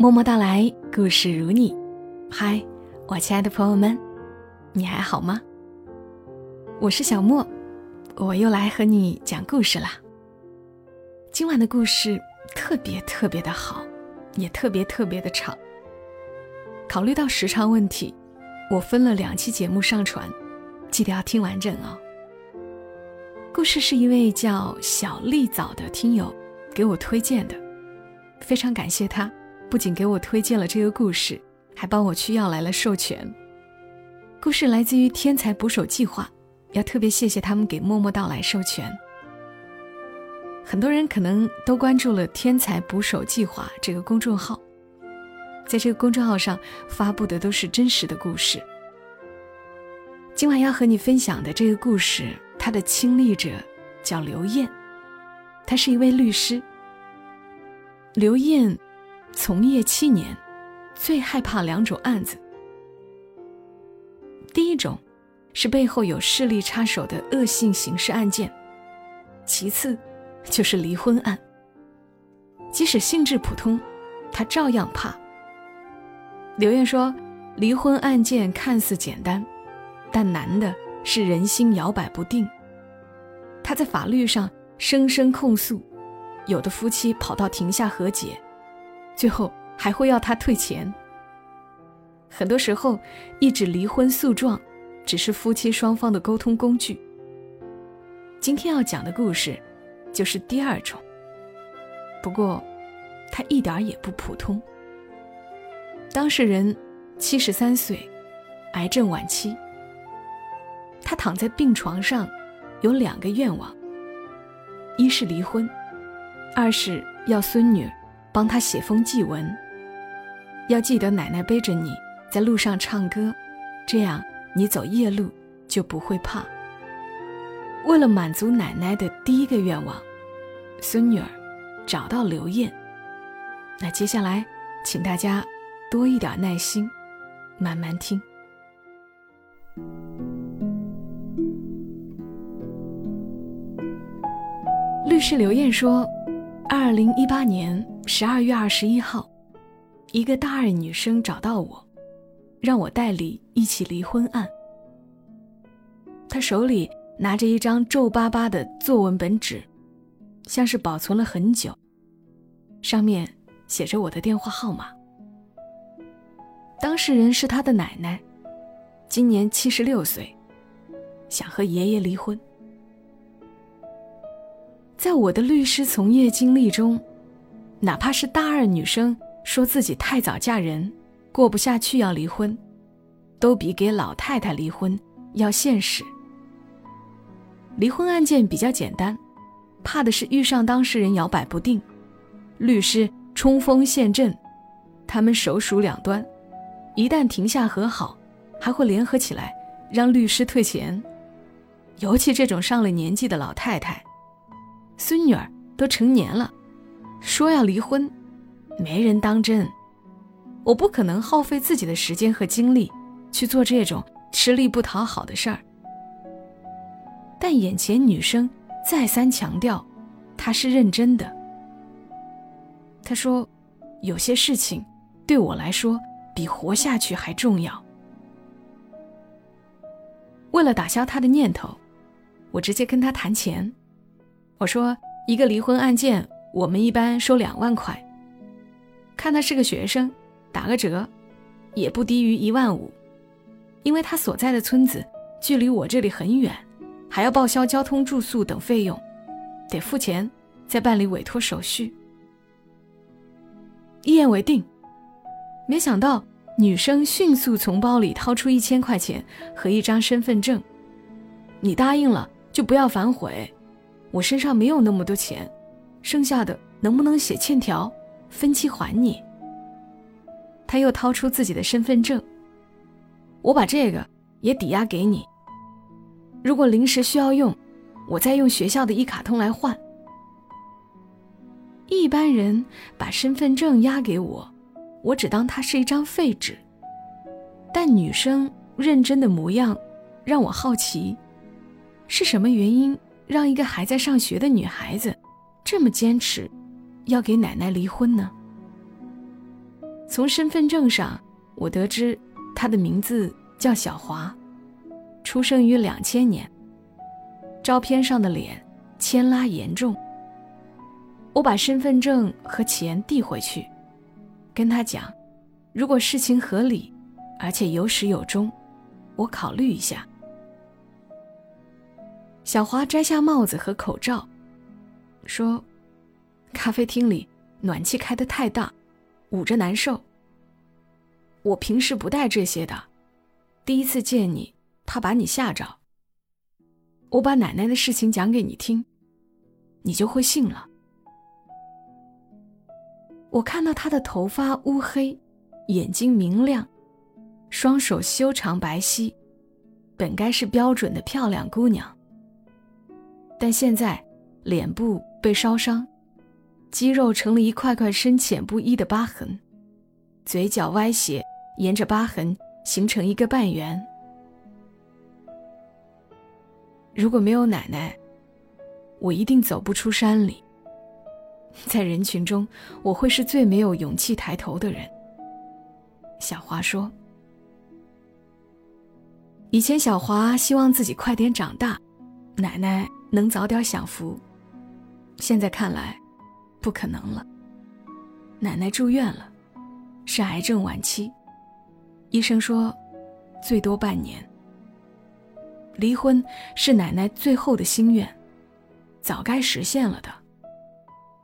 默默到来，故事如你。嗨，我亲爱的朋友们，你还好吗？我是小莫，我又来和你讲故事啦。今晚的故事特别特别的好，也特别特别的长。考虑到时长问题，我分了两期节目上传，记得要听完整哦。故事是一位叫小丽枣的听友给我推荐的，非常感谢他，不仅给我推荐了这个故事，还帮我去要来了授权。故事来自于天才捕手计划，要特别谢谢他们给默默到来授权。很多人可能都关注了天才捕手计划这个公众号，在这个公众号上发布的都是真实的故事。今晚要和你分享的这个故事。他的亲历者叫刘艳，他是一位律师。刘艳从业七年，最害怕两种案子。第一种是背后有势力插手的恶性刑事案件，其次就是离婚案。即使性质普通，他照样怕。刘艳说：“离婚案件看似简单，但难的。”是人心摇摆不定。他在法律上声声控诉，有的夫妻跑到庭下和解，最后还会要他退钱。很多时候，一纸离婚诉状只是夫妻双方的沟通工具。今天要讲的故事就是第二种。不过，他一点也不普通。当事人七十三岁，癌症晚期。他躺在病床上，有两个愿望：一是离婚，二是要孙女帮他写封祭文。要记得奶奶背着你在路上唱歌，这样你走夜路就不会怕。为了满足奶奶的第一个愿望，孙女儿找到刘艳。那接下来，请大家多一点耐心，慢慢听。律师刘艳说：“二零一八年十二月二十一号，一个大二女生找到我，让我代理一起离婚案。她手里拿着一张皱巴巴的作文本纸，像是保存了很久，上面写着我的电话号码。当事人是她的奶奶，今年七十六岁，想和爷爷离婚。”在我的律师从业经历中，哪怕是大二女生说自己太早嫁人，过不下去要离婚，都比给老太太离婚要现实。离婚案件比较简单，怕的是遇上当事人摇摆不定，律师冲锋陷阵，他们手鼠两端，一旦停下和好，还会联合起来让律师退钱。尤其这种上了年纪的老太太。孙女儿都成年了，说要离婚，没人当真。我不可能耗费自己的时间和精力去做这种吃力不讨好的事儿。但眼前女生再三强调，她是认真的。她说：“有些事情对我来说比活下去还重要。”为了打消她的念头，我直接跟她谈钱。我说一个离婚案件，我们一般收两万块。看他是个学生，打个折，也不低于一万五。因为他所在的村子距离我这里很远，还要报销交通、住宿等费用，得付钱再办理委托手续。一言为定。没想到女生迅速从包里掏出一千块钱和一张身份证。你答应了，就不要反悔。我身上没有那么多钱，剩下的能不能写欠条，分期还你？他又掏出自己的身份证，我把这个也抵押给你。如果临时需要用，我再用学校的一卡通来换。一般人把身份证押给我，我只当它是一张废纸。但女生认真的模样，让我好奇，是什么原因？让一个还在上学的女孩子这么坚持，要给奶奶离婚呢？从身份证上，我得知他的名字叫小华，出生于两千年。照片上的脸牵拉严重。我把身份证和钱递回去，跟他讲，如果事情合理，而且有始有终，我考虑一下。小华摘下帽子和口罩，说：“咖啡厅里暖气开得太大，捂着难受。我平时不带这些的，第一次见你，怕把你吓着。我把奶奶的事情讲给你听，你就会信了。”我看到她的头发乌黑，眼睛明亮，双手修长白皙，本该是标准的漂亮姑娘。但现在，脸部被烧伤，肌肉成了一块块深浅不一的疤痕，嘴角歪斜，沿着疤痕形成一个半圆。如果没有奶奶，我一定走不出山里。在人群中，我会是最没有勇气抬头的人。小华说：“以前小华希望自己快点长大，奶奶。”能早点享福，现在看来，不可能了。奶奶住院了，是癌症晚期，医生说，最多半年。离婚是奶奶最后的心愿，早该实现了的。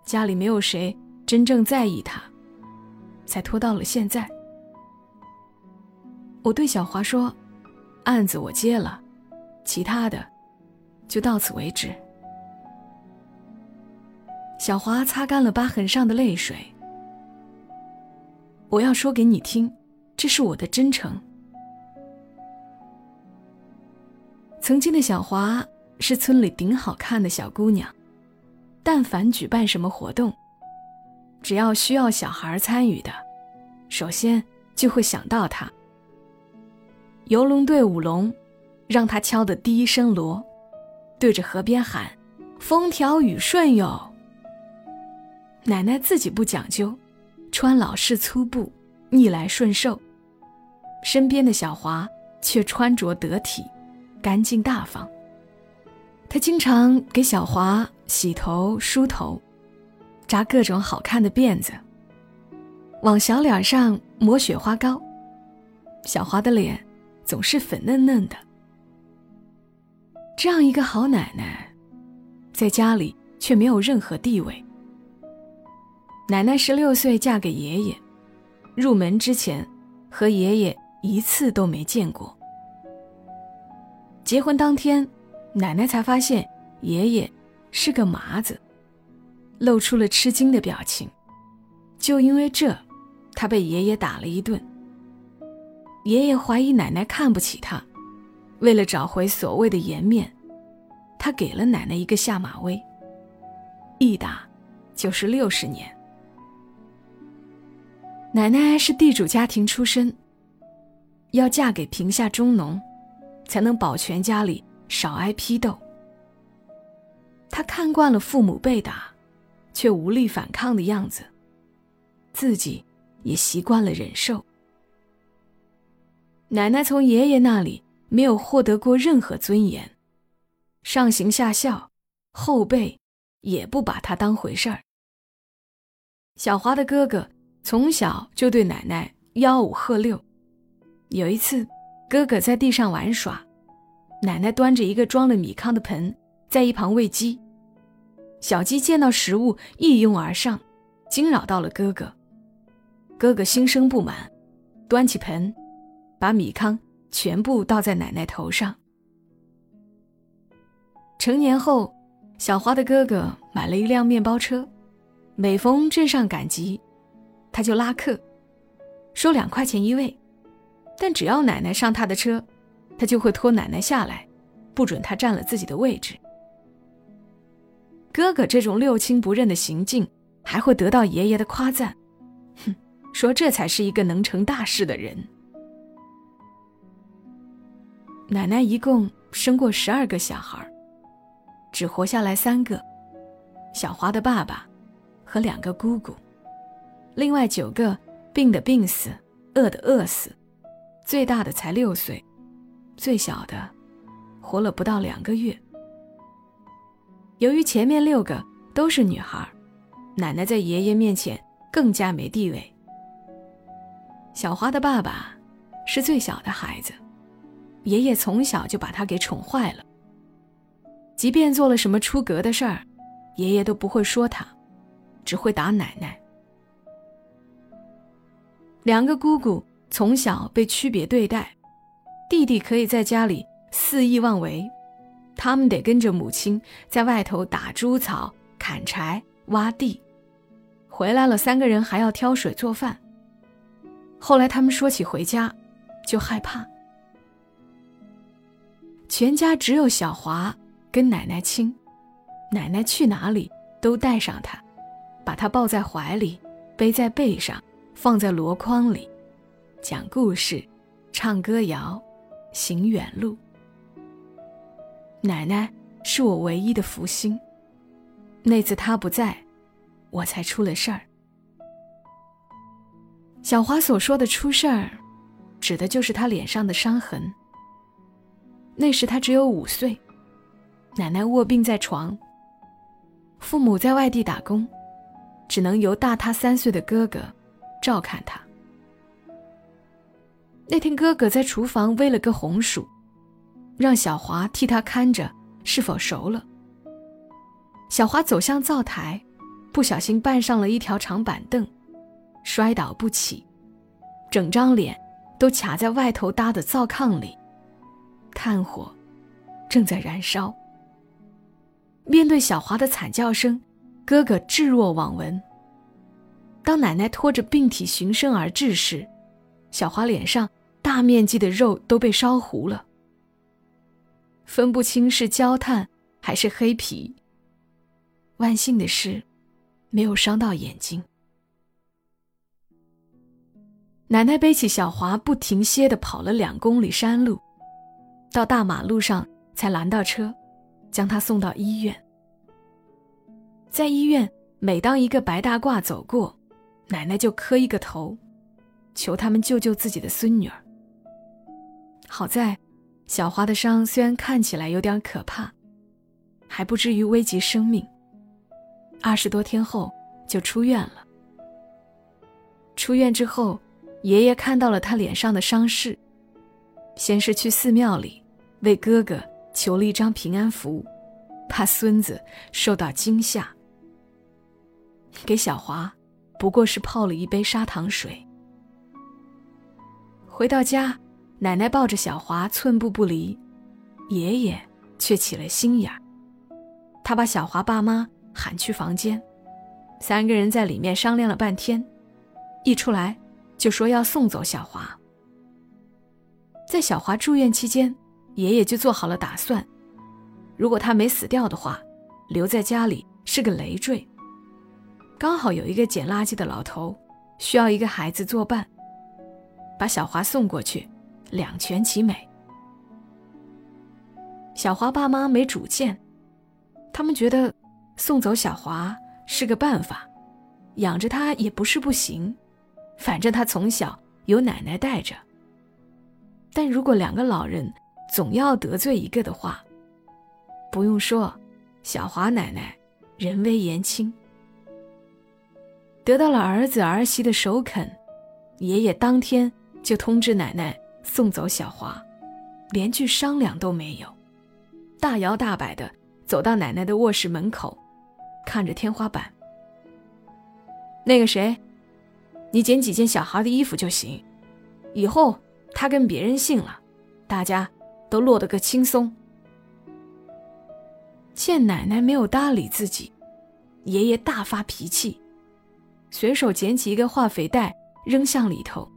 家里没有谁真正在意她，才拖到了现在。我对小华说：“案子我接了，其他的。”就到此为止。小华擦干了疤痕上的泪水。我要说给你听，这是我的真诚。曾经的小华是村里顶好看的小姑娘，但凡举办什么活动，只要需要小孩参与的，首先就会想到她。游龙队舞龙，让她敲的第一声锣。对着河边喊：“风调雨顺哟。”奶奶自己不讲究，穿老式粗布，逆来顺受。身边的小华却穿着得体，干净大方。她经常给小华洗头、梳头，扎各种好看的辫子，往小脸上抹雪花膏。小华的脸总是粉嫩嫩的。这样一个好奶奶，在家里却没有任何地位。奶奶十六岁嫁给爷爷，入门之前和爷爷一次都没见过。结婚当天，奶奶才发现爷爷是个麻子，露出了吃惊的表情。就因为这，她被爷爷打了一顿。爷爷怀疑奶奶看不起他。为了找回所谓的颜面，他给了奶奶一个下马威。一打就是六十年。奶奶是地主家庭出身，要嫁给贫下中农，才能保全家里少挨批斗。她看惯了父母被打，却无力反抗的样子，自己也习惯了忍受。奶奶从爷爷那里。没有获得过任何尊严，上行下效，后辈也不把他当回事儿。小华的哥哥从小就对奶奶吆五喝六。有一次，哥哥在地上玩耍，奶奶端着一个装了米糠的盆在一旁喂鸡，小鸡见到食物一拥而上，惊扰到了哥哥。哥哥心生不满，端起盆，把米糠。全部倒在奶奶头上。成年后，小花的哥哥买了一辆面包车，每逢镇上赶集，他就拉客，收两块钱一位。但只要奶奶上他的车，他就会拖奶奶下来，不准他占了自己的位置。哥哥这种六亲不认的行径，还会得到爷爷的夸赞，哼，说这才是一个能成大事的人。奶奶一共生过十二个小孩，只活下来三个：小华的爸爸和两个姑姑，另外九个病的病死，饿的饿死，最大的才六岁，最小的活了不到两个月。由于前面六个都是女孩，奶奶在爷爷面前更加没地位。小花的爸爸是最小的孩子，爷爷从小就把他给宠坏了。即便做了什么出格的事儿，爷爷都不会说他，只会打奶奶。两个姑姑从小被区别对待，弟弟可以在家里肆意妄为，他们得跟着母亲在外头打猪草、砍柴、挖地，回来了三个人还要挑水做饭。后来他们说起回家，就害怕。全家只有小华跟奶奶亲，奶奶去哪里都带上他，把他抱在怀里，背在背上。放在箩筐里，讲故事，唱歌谣，行远路。奶奶是我唯一的福星。那次她不在，我才出了事儿。小华所说的出事儿，指的就是他脸上的伤痕。那时他只有五岁，奶奶卧病在床，父母在外地打工，只能由大他三岁的哥哥。照看他。那天，哥哥在厨房煨了个红薯，让小华替他看着是否熟了。小华走向灶台，不小心绊上了一条长板凳，摔倒不起，整张脸都卡在外头搭的灶炕里，炭火正在燃烧。面对小华的惨叫声，哥哥置若罔闻。当奶奶拖着病体循声而至时，小华脸上大面积的肉都被烧糊了，分不清是焦炭还是黑皮。万幸的是，没有伤到眼睛。奶奶背起小华，不停歇地跑了两公里山路，到大马路上才拦到车，将他送到医院。在医院，每当一个白大褂走过，奶奶就磕一个头，求他们救救自己的孙女儿。好在，小华的伤虽然看起来有点可怕，还不至于危及生命。二十多天后就出院了。出院之后，爷爷看到了他脸上的伤势，先是去寺庙里为哥哥求了一张平安符，怕孙子受到惊吓，给小华。不过是泡了一杯砂糖水。回到家，奶奶抱着小华寸步不离，爷爷却起了心眼儿。他把小华爸妈喊去房间，三个人在里面商量了半天，一出来就说要送走小华。在小华住院期间，爷爷就做好了打算：如果他没死掉的话，留在家里是个累赘。刚好有一个捡垃圾的老头，需要一个孩子作伴，把小华送过去，两全其美。小华爸妈没主见，他们觉得送走小华是个办法，养着他也不是不行，反正他从小有奶奶带着。但如果两个老人总要得罪一个的话，不用说，小华奶奶人微言轻。得到了儿子儿媳的首肯，爷爷当天就通知奶奶送走小华，连句商量都没有，大摇大摆的走到奶奶的卧室门口，看着天花板。那个谁，你捡几件小孩的衣服就行，以后他跟别人姓了，大家都落得个轻松。见奶奶没有搭理自己，爷爷大发脾气。随手捡起一个化肥袋，扔向里头。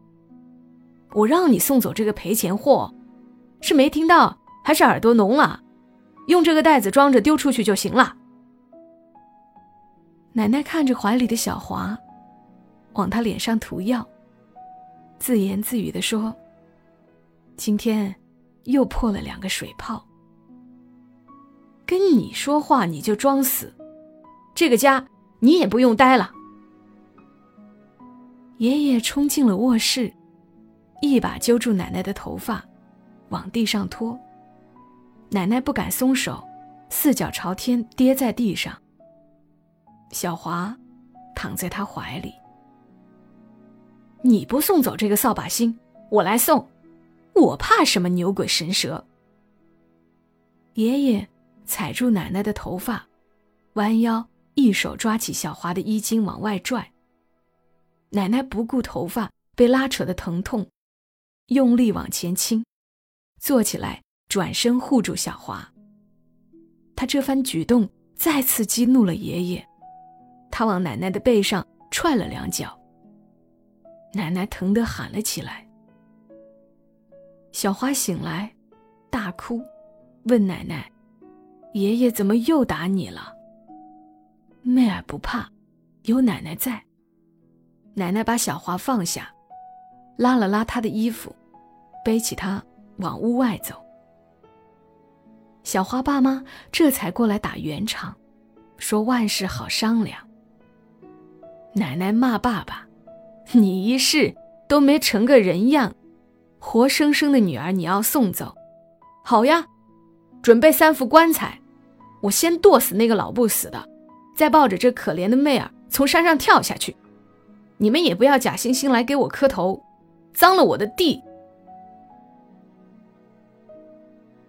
我让你送走这个赔钱货，是没听到还是耳朵聋了？用这个袋子装着丢出去就行了。奶奶看着怀里的小华，往他脸上涂药，自言自语的说：“今天又破了两个水泡。跟你说话你就装死，这个家你也不用待了。”爷爷冲进了卧室，一把揪住奶奶的头发，往地上拖。奶奶不敢松手，四脚朝天跌在地上。小华躺在他怀里。你不送走这个扫把星，我来送。我怕什么牛鬼神蛇？爷爷踩住奶奶的头发，弯腰一手抓起小华的衣襟往外拽。奶奶不顾头发被拉扯的疼痛，用力往前倾，坐起来，转身护住小华。他这番举动再次激怒了爷爷，他往奶奶的背上踹了两脚。奶奶疼得喊了起来。小花醒来，大哭，问奶奶：“爷爷怎么又打你了？”妹儿不怕，有奶奶在。奶奶把小花放下，拉了拉她的衣服，背起她往屋外走。小花爸妈这才过来打圆场，说万事好商量。奶奶骂爸爸：“你一世都没成个人样，活生生的女儿你要送走，好呀，准备三副棺材，我先剁死那个老不死的，再抱着这可怜的妹儿从山上跳下去。”你们也不要假惺惺来给我磕头，脏了我的地。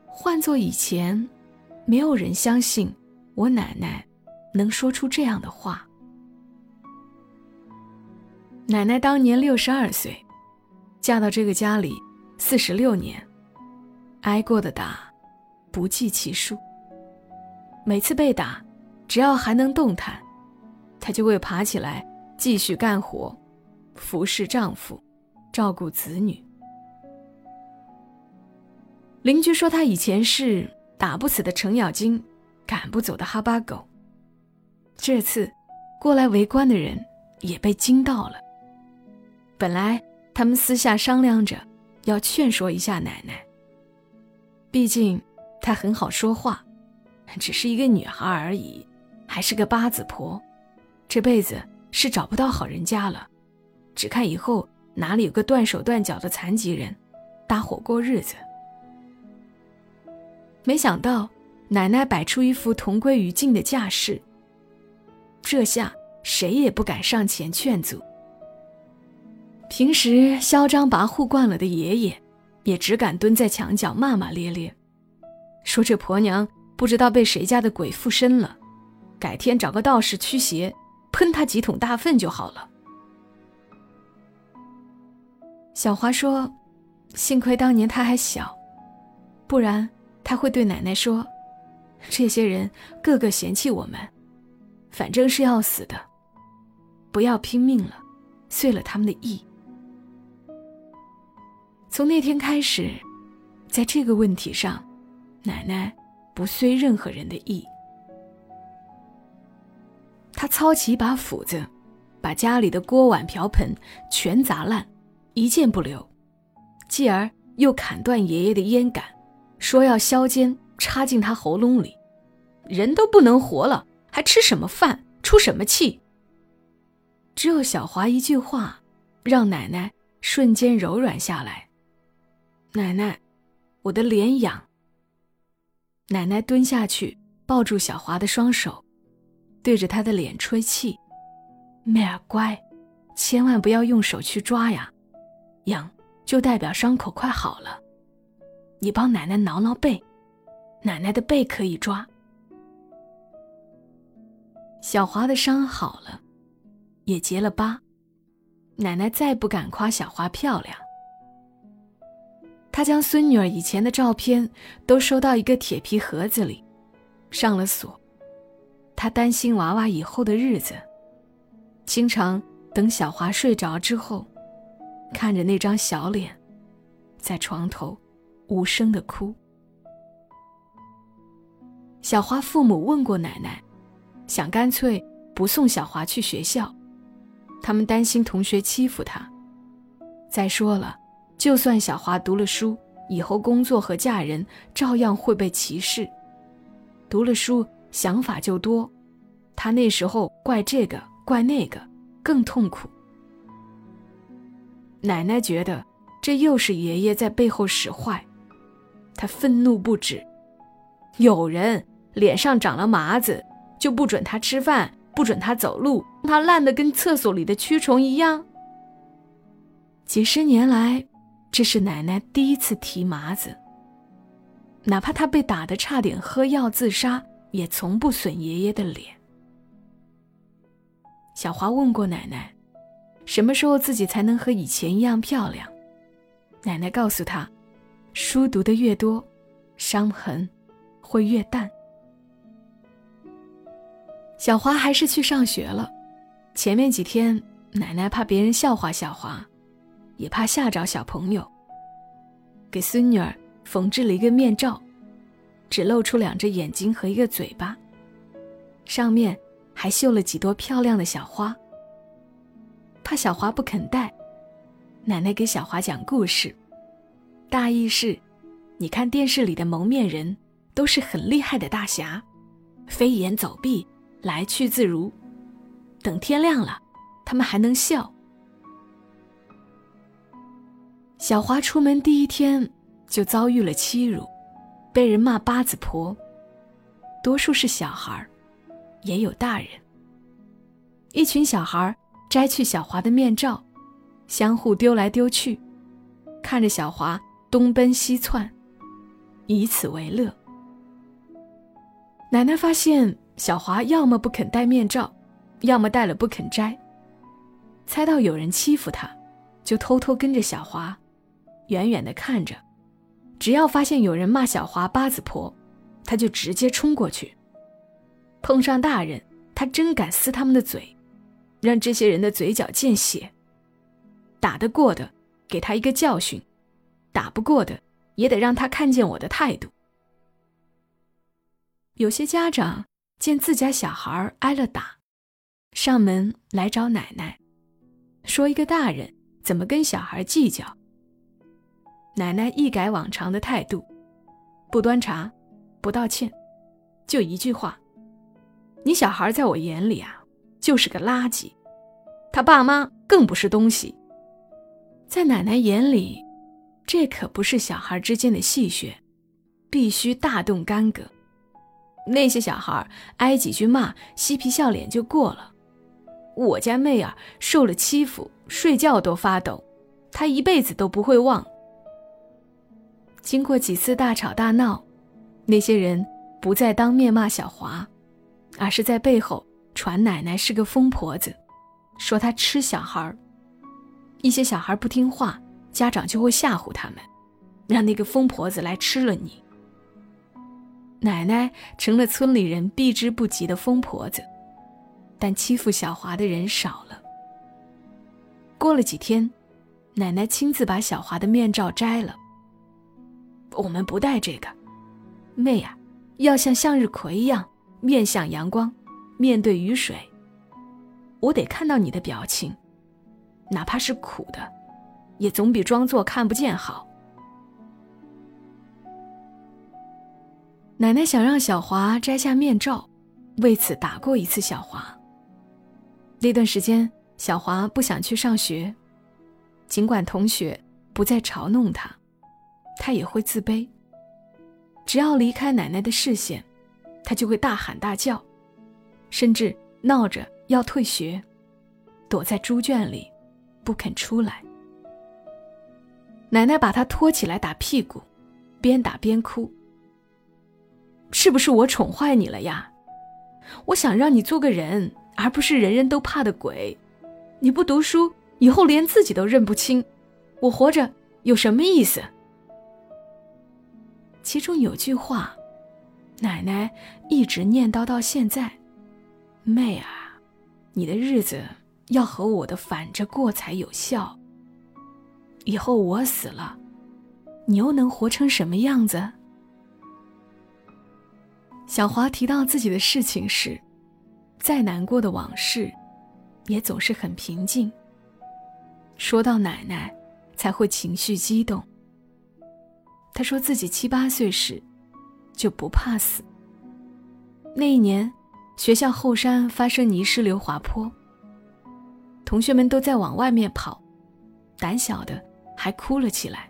换做以前，没有人相信我奶奶能说出这样的话。奶奶当年六十二岁，嫁到这个家里四十六年，挨过的打不计其数。每次被打，只要还能动弹，她就会爬起来。继续干活，服侍丈夫，照顾子女。邻居说，他以前是打不死的程咬金，赶不走的哈巴狗。这次过来围观的人也被惊到了。本来他们私下商量着要劝说一下奶奶，毕竟她很好说话，只是一个女孩而已，还是个八字婆，这辈子。是找不到好人家了，只看以后哪里有个断手断脚的残疾人，搭伙过日子。没想到奶奶摆出一副同归于尽的架势，这下谁也不敢上前劝阻。平时嚣张跋扈惯了的爷爷，也只敢蹲在墙角骂骂咧咧，说这婆娘不知道被谁家的鬼附身了，改天找个道士驱邪。喷他几桶大粪就好了。小华说：“幸亏当年他还小，不然他会对奶奶说，这些人个个嫌弃我们，反正是要死的，不要拼命了，遂了他们的意。”从那天开始，在这个问题上，奶奶不遂任何人的意。他操起一把斧子，把家里的锅碗瓢盆全砸烂，一件不留。继而又砍断爷爷的烟杆，说要削尖插进他喉咙里。人都不能活了，还吃什么饭，出什么气？只有小华一句话，让奶奶瞬间柔软下来。奶奶，我的脸痒。奶奶蹲下去抱住小华的双手。对着他的脸吹气，妹儿乖，千万不要用手去抓呀，痒就代表伤口快好了。你帮奶奶挠挠背，奶奶的背可以抓。小华的伤好了，也结了疤，奶奶再不敢夸小华漂亮。她将孙女儿以前的照片都收到一个铁皮盒子里，上了锁。他担心娃娃以后的日子，经常等小华睡着之后，看着那张小脸，在床头无声的哭。小华父母问过奶奶，想干脆不送小华去学校，他们担心同学欺负他。再说了，就算小华读了书，以后工作和嫁人照样会被歧视。读了书。想法就多，他那时候怪这个怪那个，更痛苦。奶奶觉得这又是爷爷在背后使坏，她愤怒不止。有人脸上长了麻子，就不准他吃饭，不准他走路，他烂得跟厕所里的蛆虫一样。几十年来，这是奶奶第一次提麻子。哪怕他被打得差点喝药自杀，也从不损爷爷的脸。小华问过奶奶，什么时候自己才能和以前一样漂亮？奶奶告诉他，书读的越多，伤痕。会越淡。小华还是去上学了。前面几天，奶奶怕别人笑话小华，也怕吓着小朋友，给孙女儿缝制了一个面罩，只露出两只眼睛和一个嘴巴，上面还绣了几朵漂亮的小花。怕小华不肯戴，奶奶给小华讲故事，大意是：你看电视里的蒙面人。都是很厉害的大侠，飞檐走壁，来去自如。等天亮了，他们还能笑。小华出门第一天就遭遇了欺辱，被人骂八字婆，多数是小孩也有大人。一群小孩摘去小华的面罩，相互丢来丢去，看着小华东奔西窜，以此为乐。奶奶发现小华要么不肯戴面罩，要么戴了不肯摘。猜到有人欺负他，就偷偷跟着小华，远远的看着。只要发现有人骂小华八字婆，他就直接冲过去。碰上大人，他真敢撕他们的嘴，让这些人的嘴角见血。打得过的，给他一个教训；打不过的，也得让他看见我的态度。有些家长见自家小孩挨了打，上门来找奶奶，说一个大人怎么跟小孩计较。奶奶一改往常的态度，不端茶，不道歉，就一句话：“你小孩在我眼里啊，就是个垃圾，他爸妈更不是东西。”在奶奶眼里，这可不是小孩之间的戏谑，必须大动干戈。那些小孩挨几句骂，嬉皮笑脸就过了。我家妹儿受了欺负，睡觉都发抖，她一辈子都不会忘。经过几次大吵大闹，那些人不再当面骂小华，而是在背后传奶奶是个疯婆子，说她吃小孩一些小孩不听话，家长就会吓唬他们，让那个疯婆子来吃了你。奶奶成了村里人避之不及的疯婆子，但欺负小华的人少了。过了几天，奶奶亲自把小华的面罩摘了。我们不戴这个，妹呀，要像向日葵一样面向阳光，面对雨水。我得看到你的表情，哪怕是苦的，也总比装作看不见好。奶奶想让小华摘下面罩，为此打过一次小华。那段时间，小华不想去上学，尽管同学不再嘲弄他，他也会自卑。只要离开奶奶的视线，他就会大喊大叫，甚至闹着要退学，躲在猪圈里，不肯出来。奶奶把他拖起来打屁股，边打边哭。是不是我宠坏你了呀？我想让你做个人，而不是人人都怕的鬼。你不读书，以后连自己都认不清，我活着有什么意思？其中有句话，奶奶一直念叨到现在：“妹啊，你的日子要和我的反着过才有效。以后我死了，你又能活成什么样子？”小华提到自己的事情时，再难过的往事，也总是很平静。说到奶奶，才会情绪激动。他说自己七八岁时，就不怕死。那一年，学校后山发生泥石流滑坡，同学们都在往外面跑，胆小的还哭了起来。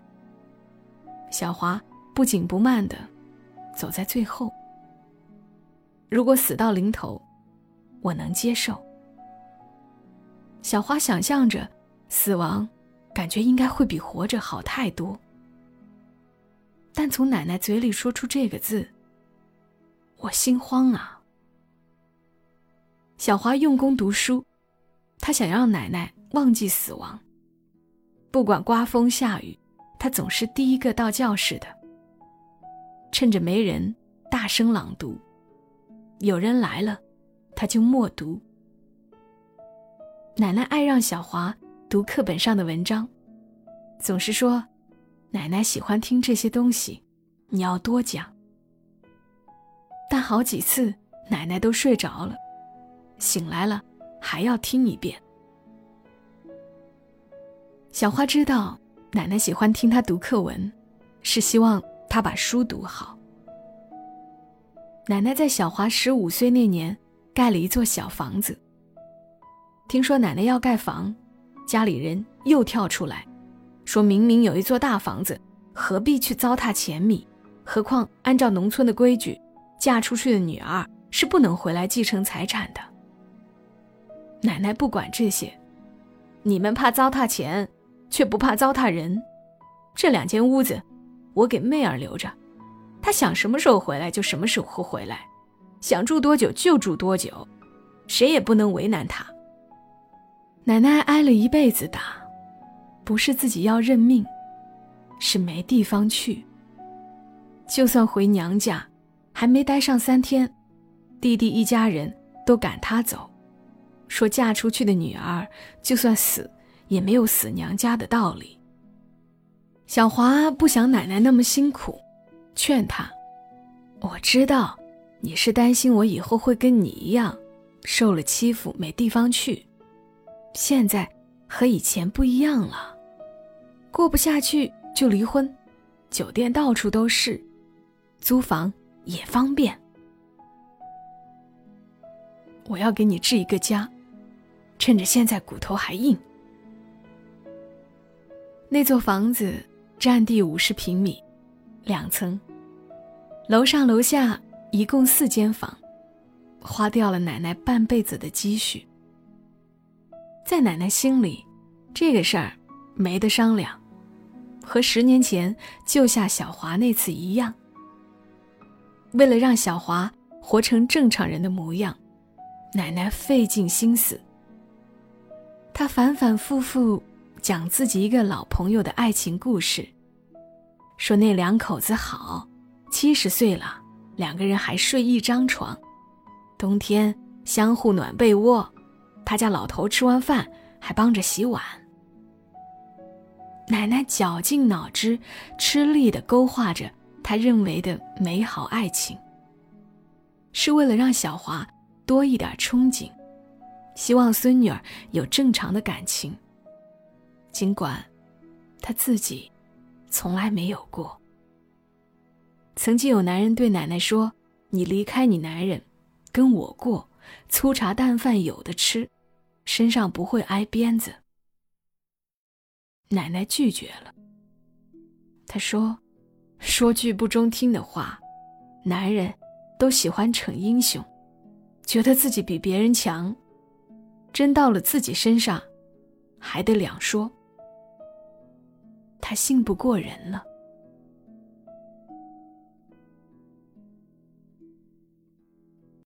小华不紧不慢的走在最后。如果死到临头，我能接受。小花想象着死亡，感觉应该会比活着好太多。但从奶奶嘴里说出这个字，我心慌啊。小华用功读书，他想让奶奶忘记死亡。不管刮风下雨，他总是第一个到教室的。趁着没人，大声朗读；有人来了，他就默读。奶奶爱让小华读课本上的文章，总是说：“奶奶喜欢听这些东西，你要多讲。”但好几次，奶奶都睡着了，醒来了还要听一遍。小花知道，奶奶喜欢听她读课文，是希望她把书读好。奶奶在小华十五岁那年，盖了一座小房子。听说奶奶要盖房，家里人又跳出来，说明明有一座大房子，何必去糟蹋钱米？何况按照农村的规矩，嫁出去的女儿是不能回来继承财产的。奶奶不管这些，你们怕糟蹋钱，却不怕糟蹋人。这两间屋子，我给妹儿留着，她想什么时候回来就什么时候回来，想住多久就住多久，谁也不能为难她。奶奶挨了一辈子打，不是自己要认命，是没地方去。就算回娘家，还没待上三天，弟弟一家人都赶她走，说嫁出去的女儿就算死，也没有死娘家的道理。小华不想奶奶那么辛苦，劝她：“我知道，你是担心我以后会跟你一样，受了欺负没地方去。”现在和以前不一样了，过不下去就离婚，酒店到处都是，租房也方便。我要给你置一个家，趁着现在骨头还硬。那座房子占地五十平米，两层，楼上楼下一共四间房，花掉了奶奶半辈子的积蓄。在奶奶心里，这个事儿没得商量，和十年前救下小华那次一样。为了让小华活成正常人的模样，奶奶费尽心思。她反反复复讲自己一个老朋友的爱情故事，说那两口子好，七十岁了，两个人还睡一张床，冬天相互暖被窝。他家老头吃完饭还帮着洗碗。奶奶绞尽脑汁、吃力的勾画着他认为的美好爱情，是为了让小华多一点憧憬，希望孙女儿有正常的感情。尽管他自己从来没有过。曾经有男人对奶奶说：“你离开你男人，跟我过，粗茶淡饭有的吃。”身上不会挨鞭子。奶奶拒绝了。她说：“说句不中听的话，男人都喜欢逞英雄，觉得自己比别人强，真到了自己身上，还得两说。他信不过人了。”